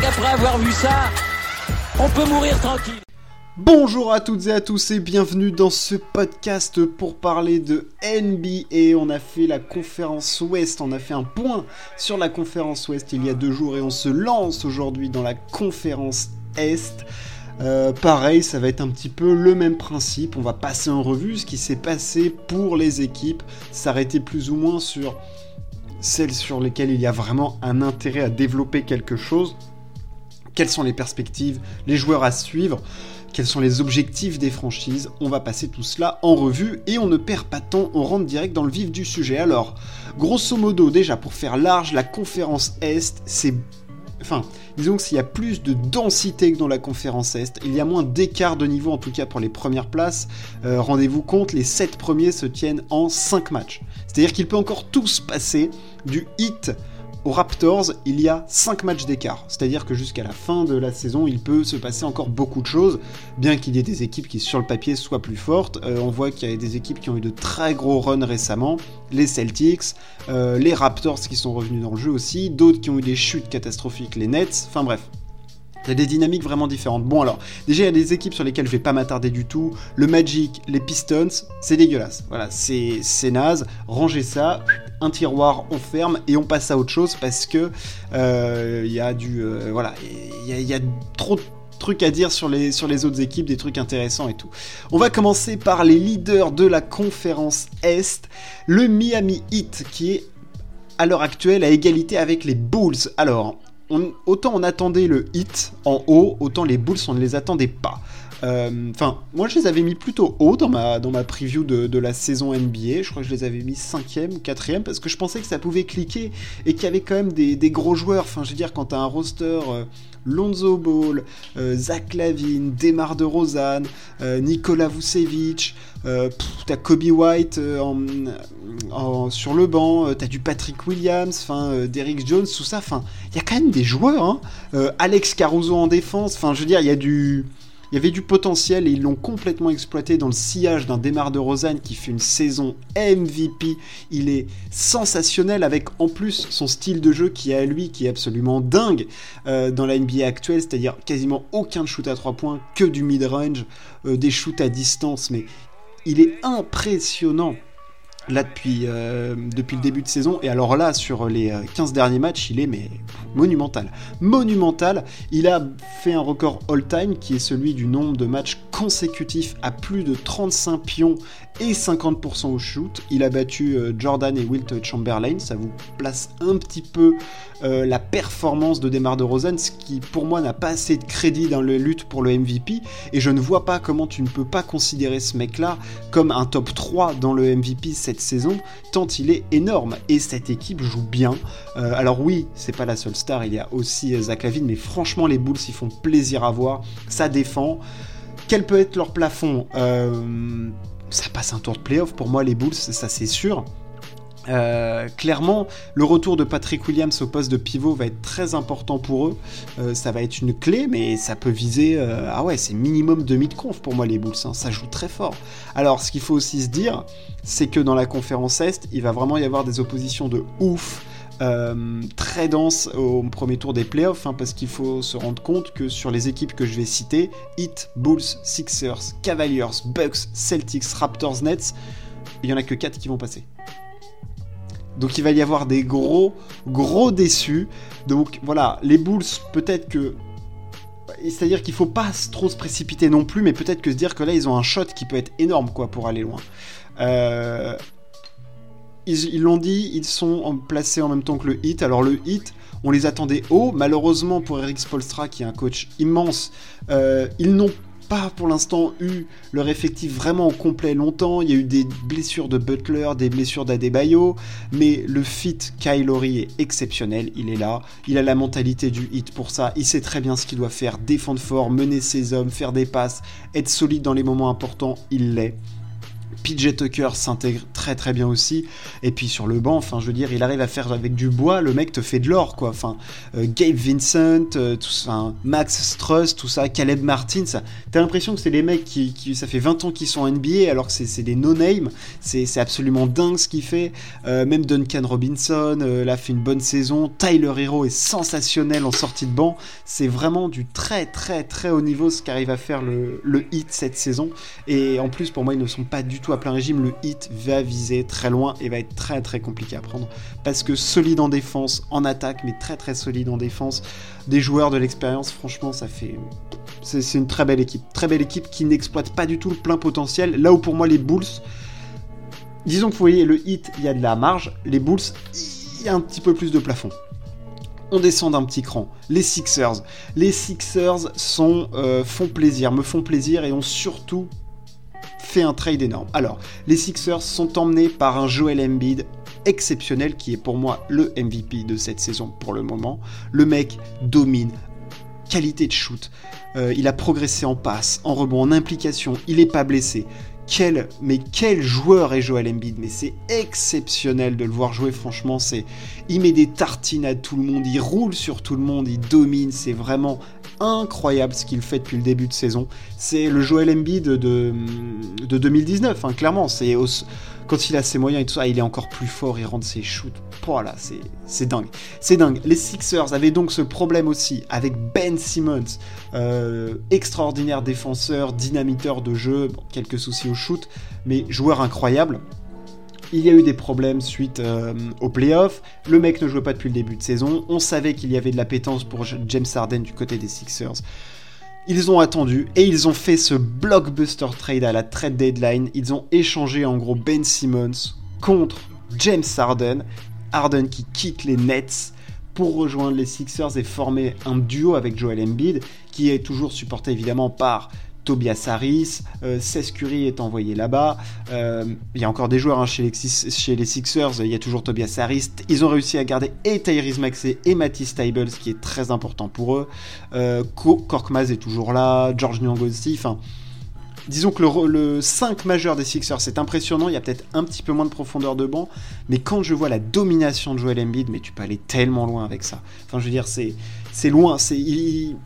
qu'après avoir vu ça, on peut mourir tranquille. Bonjour à toutes et à tous et bienvenue dans ce podcast pour parler de NBA. On a fait la conférence Ouest, on a fait un point sur la conférence Ouest il y a deux jours et on se lance aujourd'hui dans la conférence Est. Euh, pareil, ça va être un petit peu le même principe. On va passer en revue ce qui s'est passé pour les équipes, s'arrêter plus ou moins sur celles sur lesquelles il y a vraiment un intérêt à développer quelque chose. Quelles sont les perspectives, les joueurs à suivre quels sont les objectifs des franchises On va passer tout cela en revue et on ne perd pas de temps, on rentre direct dans le vif du sujet. Alors, grosso modo, déjà pour faire large, la conférence Est, c'est... Enfin, disons que s'il y a plus de densité que dans la conférence Est, il y a moins d'écart de niveau, en tout cas pour les premières places. Euh, rendez-vous compte, les 7 premiers se tiennent en 5 matchs. C'est-à-dire qu'il peut encore tout se passer du hit aux Raptors, il y a 5 matchs d'écart. C'est-à-dire que jusqu'à la fin de la saison, il peut se passer encore beaucoup de choses, bien qu'il y ait des équipes qui, sur le papier, soient plus fortes. Euh, on voit qu'il y a des équipes qui ont eu de très gros runs récemment, les Celtics, euh, les Raptors qui sont revenus dans le jeu aussi, d'autres qui ont eu des chutes catastrophiques, les Nets, enfin bref. Il y a des dynamiques vraiment différentes. Bon alors, déjà il y a des équipes sur lesquelles je vais pas m'attarder du tout. Le Magic, les Pistons, c'est dégueulasse. Voilà, c'est naze. Rangez ça, un tiroir, on ferme et on passe à autre chose parce que euh, il y a du euh, voilà, il y, a trop de trucs à dire sur les, sur les autres équipes, des trucs intéressants et tout. On va commencer par les leaders de la conférence Est, le Miami Heat qui est à l'heure actuelle à égalité avec les Bulls. Alors, autant on attendait le hit en haut, autant les Bulls on ne les attendait pas. Euh, enfin, moi je les avais mis plutôt haut dans ma, dans preview de, la saison NBA. Je crois que je les avais mis 5ème ou 4ème parce que je pensais que ça pouvait cliquer et qu'il y avait quand même des, gros joueurs. Enfin, je veux dire, quand t'as un roster euh, Lonzo Ball, euh, Zach Lavine, Demar de Rosanne, Nikola Vucevic, t'as Kobe White sur le banc, t'as du Patrick Williams, enfin Derrick Jones, tout ça. Il y a quand même des joueurs. Hein. Alex Caruso en défense. Enfin, je veux dire, il y a du il y avait du potentiel et ils l'ont complètement exploité dans le sillage d'un Démarre de Rosanne qui fait une saison MVP. Il est sensationnel avec en plus son style de jeu qui est à lui, qui est absolument dingue euh, dans la NBA actuelle, c'est-à-dire quasiment aucun shoot à 3 points, que du mid-range, euh, des shoots à distance, mais il est impressionnant là depuis, euh, depuis le début de saison. Et alors là, sur les 15 euh, derniers matchs, il est mais monumental. Monumental. Il a fait un record all-time qui est celui du nombre de matchs consécutifs à plus de 35 pions et 50% au shoot. Il a battu euh, Jordan et Wilt Chamberlain. Ça vous place un petit peu la performance de Demar de Rosen, ce qui pour moi n'a pas assez de crédit dans la lutte pour le MVP. Et je ne vois pas comment tu ne peux pas considérer ce mec-là comme un top 3 dans le MVP cette saison, tant il est énorme. Et cette équipe joue bien. Euh, alors oui, c'est pas la seule star, il y a aussi euh, Zach Lavine, mais franchement, les Bulls, ils font plaisir à voir. Ça défend. Quel peut être leur plafond? Euh, Ça passe un tour de playoff. Pour moi, les Bulls, ça c'est sûr. Euh, clairement, le retour de Patrick Williams au poste de pivot va être très important pour eux. Euh, ça va être une clé, mais ça peut viser. Euh, ah ouais, c'est minimum demi-de-conf pour moi, les Bulls. Hein. Ça joue très fort. Alors, ce qu'il faut aussi se dire, c'est que dans la conférence Est, il va vraiment y avoir des oppositions de ouf. très denses au premier tour des playoffs, hein, parce qu'il faut se rendre compte que sur les équipes que je vais citer, Heat, Bulls, Sixers, Cavaliers, Bucks, Celtics, Raptors, Nets, il y en a que 4 qui vont passer. Donc il va y avoir des gros, gros déçus. Donc voilà, les Bulls, peut-être que. C'est-à-dire qu'il faut pas trop se précipiter non plus, mais peut-être que se dire que là, ils ont un shot qui peut être énorme, quoi, pour aller loin. Euh, ils l'ont dit, ils sont placés en même temps que le Hit. Alors le Hit, on les attendait haut. Malheureusement pour Eric Spolstra, qui est un coach immense, euh, ils n'ont pas pour l'instant eu leur effectif vraiment complet longtemps. Il y a eu des blessures de Butler, des blessures d'Adebayo, mais le fit Kylori est exceptionnel. Il est là, il a la mentalité du hit pour ça. Il sait très bien ce qu'il doit faire défendre fort, mener ses hommes, faire des passes, être solide dans les moments importants. Il l'est. PJ Tucker s'intègre très très bien aussi. Et puis sur le banc, enfin je veux dire, il arrive à faire avec du bois, le mec te fait de l'or quoi. Enfin, euh, Gabe Vincent, euh, tout ça, Max Struss, tout ça, Caleb Martin, ça, t'as l'impression que c'est des mecs qui, ça fait 20 ans qu'ils sont NBA alors que c'est des no-name. C'est absolument dingue ce qu'il fait. Euh, même Duncan Robinson, là fait une bonne saison. Tyler Hero est sensationnel en sortie de banc. C'est vraiment du très très très haut niveau ce qu'arrive à faire le, le hit cette saison. Et en plus, pour moi, ils ne sont pas du tout à plein régime. Le hit va très loin et va être très très compliqué à prendre. Parce que solide en défense, en attaque, mais très très solide en défense. Des joueurs de l'expérience, franchement, ça fait. C'est une très belle équipe. Très belle équipe qui n'exploite pas du tout le plein potentiel. Là où pour moi, les Bulls. Disons que vous voyez, le hit, il y a de la marge. Les Bulls, il y a un petit peu plus de plafond on descend d'un petit cran. Les Sixers. Les Sixers sont, euh, font plaisir, me font plaisir et ont surtout fait un trade énorme. Alors, les Sixers sont emmenés par un Joel Embiid exceptionnel qui est pour moi le MVP de cette saison pour le moment. Le mec domine, qualité de shoot, euh, il a progressé en passe, en rebond, en implication, il n'est pas blessé. Quel, mais quel joueur est Joel Embiid? Mais c'est exceptionnel de le voir jouer. Franchement, c'est, il met des tartines à tout le monde, il roule sur tout le monde, il domine. C'est vraiment incroyable ce qu'il fait depuis le début de saison. C'est le Joel Embiid de, de 2019, hein, clairement. Quand il a ses moyens et tout ça, il est encore plus fort, il rentre ses shoots. Voilà, c'est dingue. C'est dingue. Les Sixers avaient donc ce problème aussi avec Ben Simmons, euh, extraordinaire défenseur, dynamiteur de jeu, quelques soucis au shoot, mais joueur incroyable. Il y a eu des problèmes suite euh, aux playoffs. Le mec ne jouait pas depuis le début de saison. On savait qu'il y avait de la pétence pour James Harden du côté des Sixers. Ils ont attendu et ils ont fait ce blockbuster trade à la trade deadline. Ils ont échangé en gros Ben Simmons contre James Harden. Harden qui quitte les Nets pour rejoindre les Sixers et former un duo avec Joel Embiid, qui est toujours supporté évidemment par Tobias Harris, euh, Curry est envoyé là-bas. Euh, il y a encore des joueurs hein, chez, les, Sixers, il y a toujours Tobias Harris. Ils ont réussi à garder et Tyrese Maxey et Matisse Stables, ce qui est très important pour eux. Euh, est toujours là, George Niang aussi. Disons que le, le 5 majeur des Sixers, c'est impressionnant. Il y a peut-être un petit peu moins de profondeur de banc. Mais quand je vois la domination de Joel Embiid, mais tu peux aller tellement loin avec ça. Enfin, je veux dire, c'est, loin.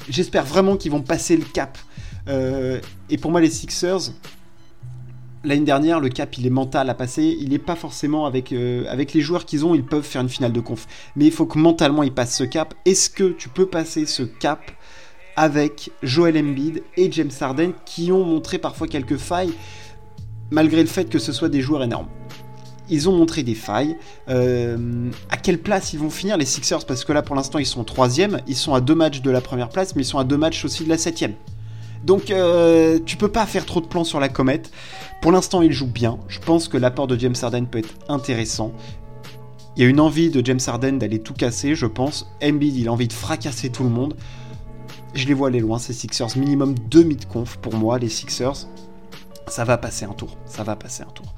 J'espère vraiment qu'ils vont passer le cap euh, et pour moi, les Sixers, l'année dernière, le cap, il est mental à passer. Il n'est pas forcément avec, euh, avec les joueurs qu'ils ont, ils peuvent faire une finale de conf. Mais il faut que mentalement, ils passent ce cap. Est-ce que tu peux passer ce cap avec Joel Embiid et James Harden qui ont montré parfois quelques failles, malgré le fait que ce soit des joueurs énormes? Ils ont montré des failles. Euh, à quelle place ils vont finir les Sixers? Parce que là, pour l'instant, ils sont troisième. Ils sont à deux matchs de la première place, mais ils sont à deux matchs aussi de la septième. Donc euh, tu peux pas faire trop de plans sur la comète. Pour l'instant, il joue bien. Je pense que l'apport de James Harden peut être intéressant. Il y a une envie de James Harden d'aller tout casser, je pense. Embiid, il a envie de fracasser tout le monde. Je les vois aller loin, ces Sixers. Minimum demi de conf pour moi, les Sixers. Ça va passer un tour. Ça va passer un tour.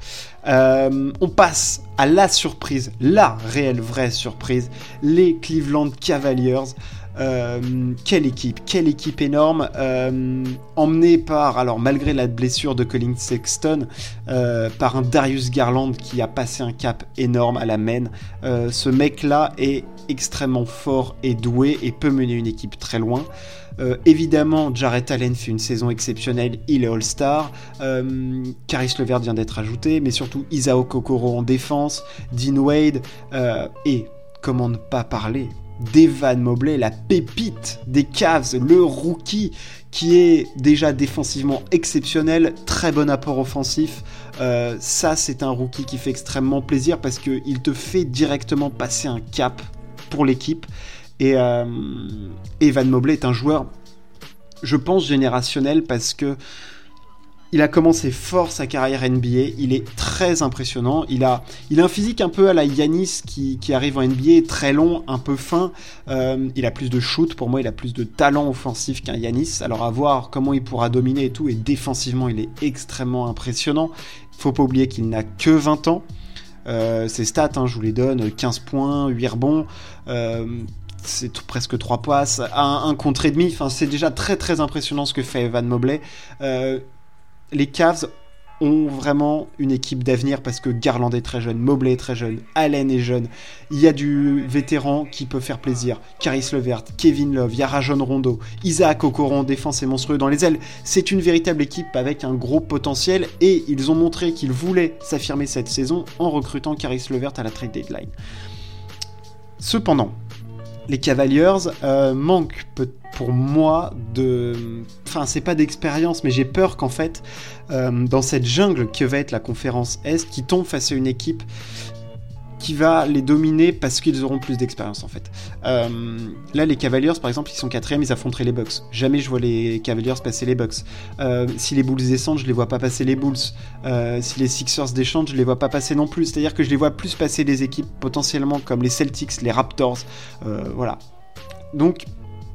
Euh, on passe à la surprise, la réelle vraie surprise, les Cleveland Cavaliers. Euh, quelle équipe, quelle équipe énorme, euh, emmenée par, alors malgré la blessure de Colin Sexton, euh, par un Darius Garland qui a passé un cap énorme à la main. ce mec-là est extrêmement fort et doué et peut mener une équipe très loin. évidemment, Jarrett Allen fait une saison exceptionnelle, il est All-Star. Caris Levert vient d'être ajouté, mais surtout Isao Kokoro en défense, Dean Wade, et comment ne pas parler d'Evan Mobley, la pépite des Cavs, le rookie qui est déjà défensivement exceptionnel, très bon apport offensif. Euh, ça, c'est un rookie qui fait extrêmement plaisir parce qu'il te fait directement passer un cap pour l'équipe. Et euh, Evan Mobley est un joueur, je pense, générationnel parce que il a commencé fort sa carrière NBA, il est très impressionnant, il a, un physique un peu à la Yanis qui, arrive en NBA, très long, un peu fin, euh, il a plus de shoot, pour moi il a plus de talent offensif qu'un Yanis, alors à voir comment il pourra dominer et tout, et défensivement il est extrêmement impressionnant, il faut pas oublier qu'il n'a que 20 ans, euh, ses stats, hein, je vous les donne, 15 points, 8 rebonds, euh, c'est presque 3 passes, un, un contre et demi, c'est déjà très très impressionnant ce que fait Evan Mobley les Cavs ont vraiment une équipe d'avenir parce que Garland est très jeune, Mobley est très jeune, Allen est jeune. Il y a du vétéran qui peut faire plaisir. Caris Levert, Kevin Love, il Rajon Rondo, Isaac Okoron, défense et monstrueux dans les ailes. C'est une véritable équipe avec un gros potentiel et ils ont montré qu'ils voulaient s'affirmer cette saison en recrutant Caris Levert à la trade deadline. Cependant, les Cavaliers euh, manquent pour moi de... Enfin, c'est pas d'expérience, mais j'ai peur qu'en fait, euh, dans cette jungle que va être la conférence Est, qui tombe face à une équipe qui va les dominer parce qu'ils auront plus d'expérience en fait. Euh, là, les Cavaliers, par exemple, ils sont quatrième, ils affronteraient les Bucks. Jamais je vois les Cavaliers passer les Bucks. Euh, si les Bulls descendent, je les vois pas passer les Bulls. Si les Sixers descendent, je les vois pas passer non plus. C'est-à-dire que je les vois plus passer des équipes potentiellement comme les Celtics, les Raptors, voilà. Donc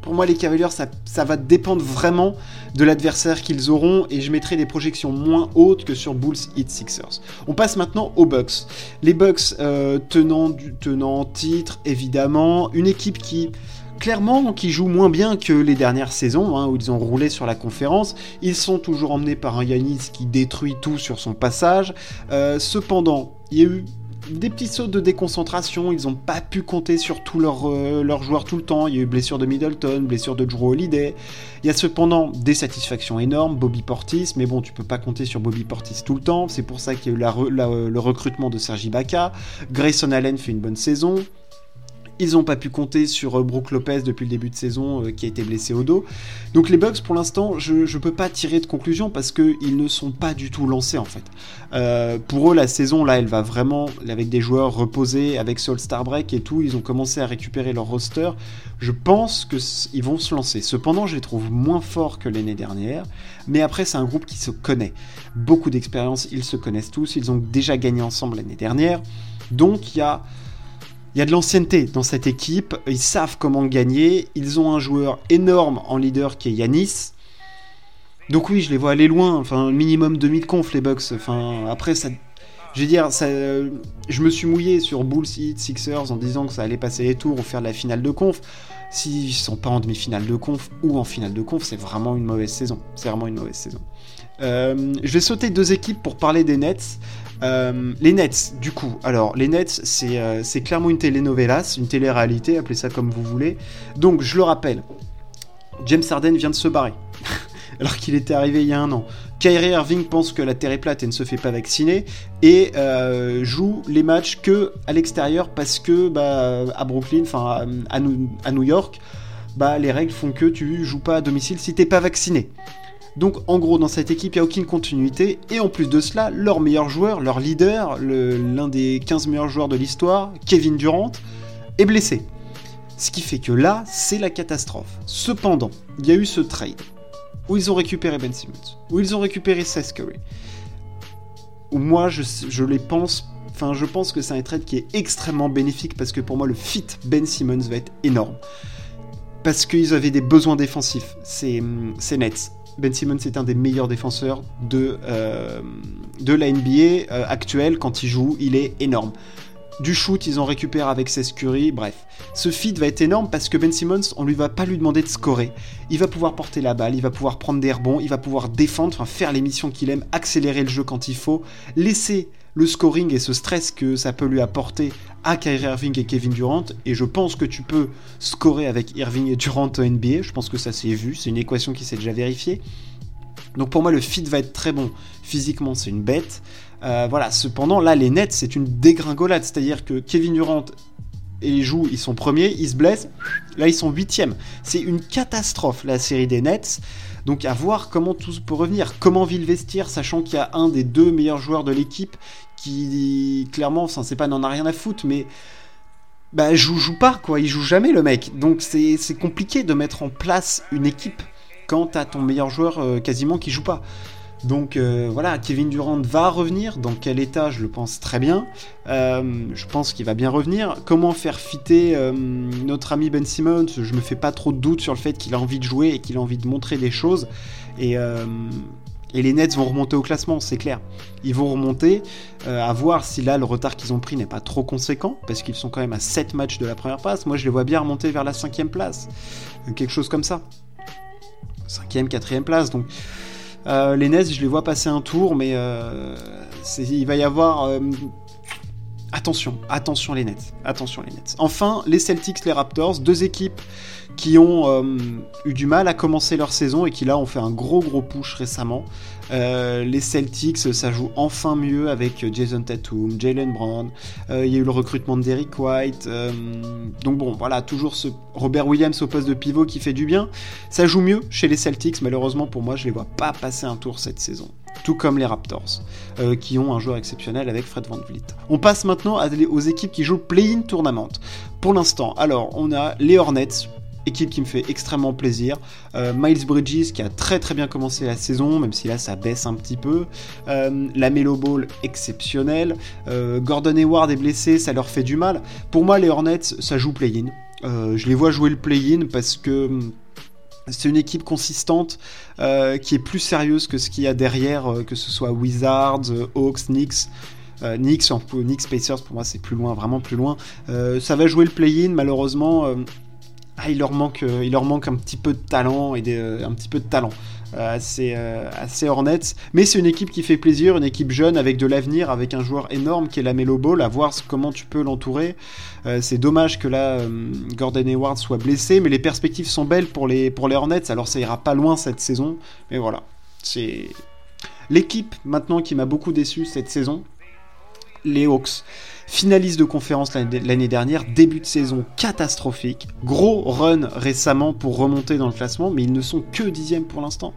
pour moi, les Cavaliers, ça, va dépendre vraiment de l'adversaire qu'ils auront et je mettrai des projections moins hautes que sur Bulls Heat Sixers. On passe maintenant aux Bucks. Les Bucks euh, tenant, du, tenant titre, évidemment. Une équipe qui clairement qui joue moins bien que les dernières saisons hein, où ils ont roulé sur la conférence. Ils sont toujours emmenés par un Yanis qui détruit tout sur son passage. Euh, cependant, il y a eu des petits sauts de déconcentration, ils n'ont pas pu compter sur tous euh, leurs joueurs tout le temps. Il y a eu blessure de Middleton, blessure de Drew Holiday. Il y a cependant des satisfactions énormes, Bobby Portis, mais bon, tu peux pas compter sur Bobby Portis tout le temps. C'est pour ça qu'il y a eu le recrutement de Sergi Baca. Grayson Allen fait une bonne saison. Ils n'ont pas pu compter sur euh, Brook Lopez depuis le début de saison euh, qui a été blessé au dos. Donc les Bucks, pour l'instant, je ne peux pas tirer de conclusion parce qu'ils ne sont pas du tout lancés en fait. Euh, pour eux, la saison là, elle va vraiment avec des joueurs reposés, avec Soul Star Break et tout. Ils ont commencé à récupérer leur roster. Je pense qu'ils vont se lancer. Cependant, je les trouve moins forts que l'année dernière. Mais après, c'est un groupe qui se connaît. Beaucoup d'expérience, ils se connaissent tous. Ils ont déjà gagné ensemble l'année dernière. Donc il y a il y a de l'ancienneté dans cette équipe, ils savent comment gagner, ils ont un joueur énorme en leader qui est Yanis. Donc oui, je les vois aller loin, enfin minimum 2000 conf les Bucks. Enfin après ça je ça, je me suis mouillé sur Bulls, Sixers en disant que ça allait passer les tours ou faire de la finale de conf. S'ils sont pas en demi-finale de conf ou en finale de conf, c'est vraiment une mauvaise saison. C'est vraiment une mauvaise saison. Euh, je vais sauter deux équipes pour parler des Nets. Euh, les Nets, du coup, alors les Nets, euh, c'est clairement une telenovelas, une télé-réalité, appelez ça comme vous voulez. Donc, je le rappelle, James Harden vient de se barrer, alors qu'il était arrivé il y a un an. Kyrie Irving pense que la Terre est plate et ne se fait pas vacciner, et euh, joue les matchs que à l'extérieur parce que bah, à Brooklyn, à, New York, bah, les règles font que tu joues pas à domicile si t'es pas vacciné. Donc en gros dans cette équipe il n'y a aucune continuité et en plus de cela leur meilleur joueur, leur leader, l'un des 15 meilleurs joueurs de l'histoire, Kevin Durant, est blessé. Ce qui fait que là c'est la catastrophe. Cependant il y a eu ce trade où ils ont récupéré Ben Simmons, où ils ont récupéré Seth Curry. Moi je, je les pense Enfin, je pense que c'est un trade qui est extrêmement bénéfique parce que pour moi, le fit Ben Simmons va être énorme. Parce qu'ils avaient des besoins défensifs, c'est Nets. Ben Simmons est un des meilleurs défenseurs de, euh, de la NBA euh, actuelle. Quand il joue, il est énorme. Du shoot, ils en récupèrent avec ses Curry, bref. Ce feed va être énorme parce que Ben Simmons, on lui va pas lui demander de scorer. Il va pouvoir porter la balle, il va pouvoir prendre des rebonds, il va pouvoir défendre, enfin faire les missions qu'il aime, accélérer le jeu quand il faut, laisser le scoring et ce stress que ça peut lui apporter à Kyrie Irving et Kevin Durant. Et je pense que tu peux scorer avec Irving et Durant au NBA. Je pense que ça s'est vu. C'est une équation qui s'est déjà vérifiée. Donc pour moi, le fit va être très bon. Physiquement, c'est une bête. Euh, voilà. Cependant, là, les Nets, c'est une dégringolade. C'est-à-dire que Kevin Durant et joue, ils sont premiers, ils se blessent. Là, ils sont huitièmes. C'est une catastrophe, la série des Nets. Donc à voir comment tout peut revenir. Comment vit le vestiaire, sachant qu'il y a un des deux meilleurs joueurs de l'équipe qui, clairement, ça c'est pas n'en a rien à foutre, mais bah joue, joue pas quoi, il joue jamais le mec. Donc c'est compliqué de mettre en place une équipe quand t'as ton meilleur joueur euh, quasiment qui joue pas. Donc euh, voilà, Kevin Durant va revenir. Dans quel état, je le pense très bien. Euh, je pense qu'il va bien revenir. Comment faire fitter notre ami Ben Simmons? Je me fais pas trop de doute sur le fait qu'il a envie de jouer et qu'il a envie de montrer des choses. Et, et les Nets vont remonter au classement, c'est clair. Ils vont remonter. à voir si là, le retard qu'ils ont pris n'est pas trop conséquent. Parce qu'ils sont quand même à 7 matchs de la première place. Moi, je les vois bien remonter vers la cinquième place. Quelque chose comme ça. Cinquième, quatrième place. Donc les Nets, je les vois passer un tour, mais il va y avoir Attention, attention les Nets, attention les Nets. Enfin, les Celtics, les Raptors, deux équipes qui ont euh, eu du mal à commencer leur saison et qui là ont fait un gros gros push récemment. Euh, les Celtics, ça joue enfin mieux avec Jason Tatum, Jalen Brown. Euh, il y a eu le recrutement de Derrick White. donc bon, voilà, toujours ce Robert Williams au poste de pivot qui fait du bien. Ça joue mieux chez les Celtics. Malheureusement pour moi, je les vois pas passer un tour cette saison tout comme les Raptors, euh, qui ont un joueur exceptionnel avec Fred Van Vliet. On passe maintenant aux équipes qui jouent Play-in Tournament. Pour l'instant, alors, on a les Hornets, équipe qui me fait extrêmement plaisir. Euh, Miles Bridges qui a très très bien commencé la saison, même si là ça baisse un petit peu. Euh, la Melo Ball exceptionnelle. Gordon Hayward est blessé, ça leur fait du mal. Pour moi, les Hornets, ça joue play-in. je les vois jouer le play-in parce que hum, c'est une équipe consistante euh, qui est plus sérieuse que ce qu'il y a derrière, euh, que ce soit Wizards, euh, Hawks, Knicks. Knicks, Knicks, Pacers, pour moi c'est plus loin, vraiment plus loin. ça va jouer le play-in, malheureusement. Ah, il, leur manque, il leur manque un petit peu de talent et un petit peu de talent. Euh, assez, euh, assez Hornets. Mais c'est une équipe qui fait plaisir, une équipe jeune avec de l'avenir, avec un joueur énorme qui est la Melo Ball, à voir comment tu peux l'entourer. Euh, c'est dommage que là, Gordon Hayward soit blessé, mais les perspectives sont belles pour les, pour les Hornets. Alors ça ira pas loin cette saison, mais voilà. C'est l'équipe maintenant qui m'a beaucoup déçu cette saison, les Hawks finaliste de conférence l'année dernière, début de saison catastrophique, gros run récemment pour remonter dans le classement, mais ils ne sont que dixième pour l'instant.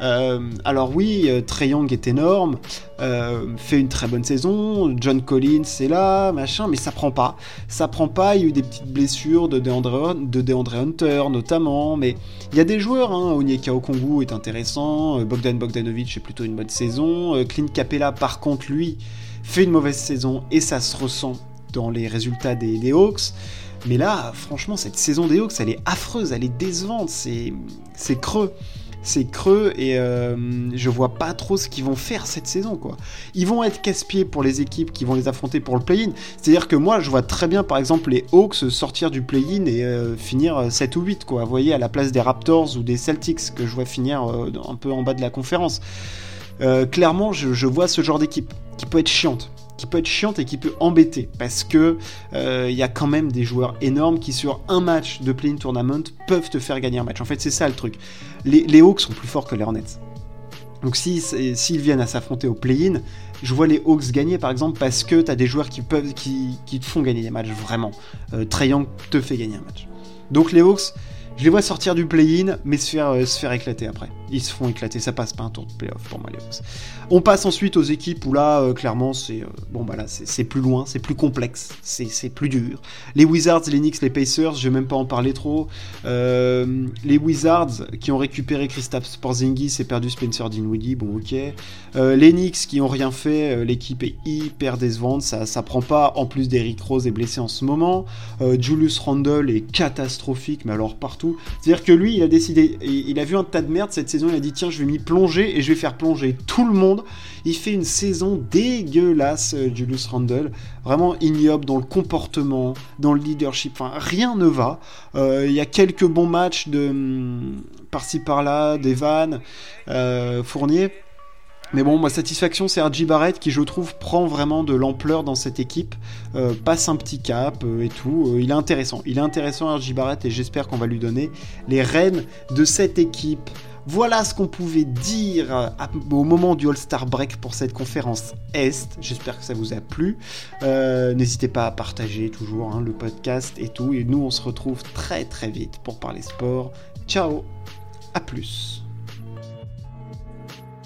Euh, alors oui, euh, Trey Young est énorme, euh, fait une très bonne saison, John Collins est là, machin, mais ça prend pas. Ça prend pas, il y a eu des petites blessures de DeAndre, de Hunter notamment, mais il y a des joueurs, hein, Onyeka Okongu est intéressant, Bogdan Bogdanovic est plutôt une bonne saison, Clint Capella par contre lui fait une mauvaise saison et ça se ressent dans les résultats des, Hawks. Mais là, franchement, cette saison des Hawks, elle est affreuse, elle est décevante, c'est creux. C'est creux et euh, je vois pas trop ce qu'ils vont faire cette saison. quoi. Ils vont être casse-pieds pour les équipes qui vont les affronter pour le play-in. C'est-à-dire que moi, je vois très bien, par exemple, les Hawks sortir du play-in et euh, finir 7 ou 8, quoi. Vous voyez, à la place des Raptors ou des Celtics que je vois finir euh, un peu en bas de la conférence. clairement, je vois ce genre d'équipe qui peut être chiante qui peut être chiante et qui peut embêter parce que il euh, y a quand même des joueurs énormes qui sur un match de play-in tournament peuvent te faire gagner un match. En fait, c'est ça le truc. Les, Hawks sont plus forts que les Hornets. Donc s'ils viennent à s'affronter au play-in, je vois les Hawks gagner par exemple parce que tu as des joueurs qui peuvent qui, te font gagner des matchs vraiment. Euh, te fait gagner un match. Donc les Hawks, je les vois sortir du play-in, mais se faire, euh, se faire éclater après. Ils se font éclater, ça passe pas un tour de play-off pour moi, les. On passe ensuite aux équipes où là, euh, clairement, c'est euh, bah c'est plus loin, c'est plus complexe, c'est plus dur. Les Wizards, les Knicks, les Pacers, je vais même pas en parler trop. les Wizards qui ont récupéré Christophe Porzingis et perdu Spencer Dinwiddie, bon, ok. les Knicks qui ont rien fait, l'équipe est hyper décevante, ça, ça prend pas. En plus, d'Eric Rose est blessé en ce moment. Julius Randle est catastrophique, mais alors partout. C'est-à-dire que lui, il a décidé, il a vu un tas de merde cette saison, il a dit tiens, je vais m'y plonger et je vais faire plonger tout le monde. Il fait une saison dégueulasse, euh, Julius Randle, vraiment ignoble dans le comportement, dans le leadership, enfin rien ne va. Euh, il y a quelques bons matchs de hum, par-ci par-là, d'Evan, euh, Fournier. Mais bon, ma satisfaction, c'est RJ Barrett qui, je trouve, prend vraiment de l'ampleur dans cette équipe, euh, passe un petit cap euh, et tout. Euh, il est intéressant. Il est intéressant, RJ Barrett, et j'espère qu'on va lui donner les rênes de cette équipe. Voilà ce qu'on pouvait dire au moment du All-Star Break pour cette conférence Est. J'espère que ça vous a plu. N'hésitez pas à partager toujours hein, le podcast et tout. Et nous, on se retrouve très très vite pour parler sport. Ciao, à plus.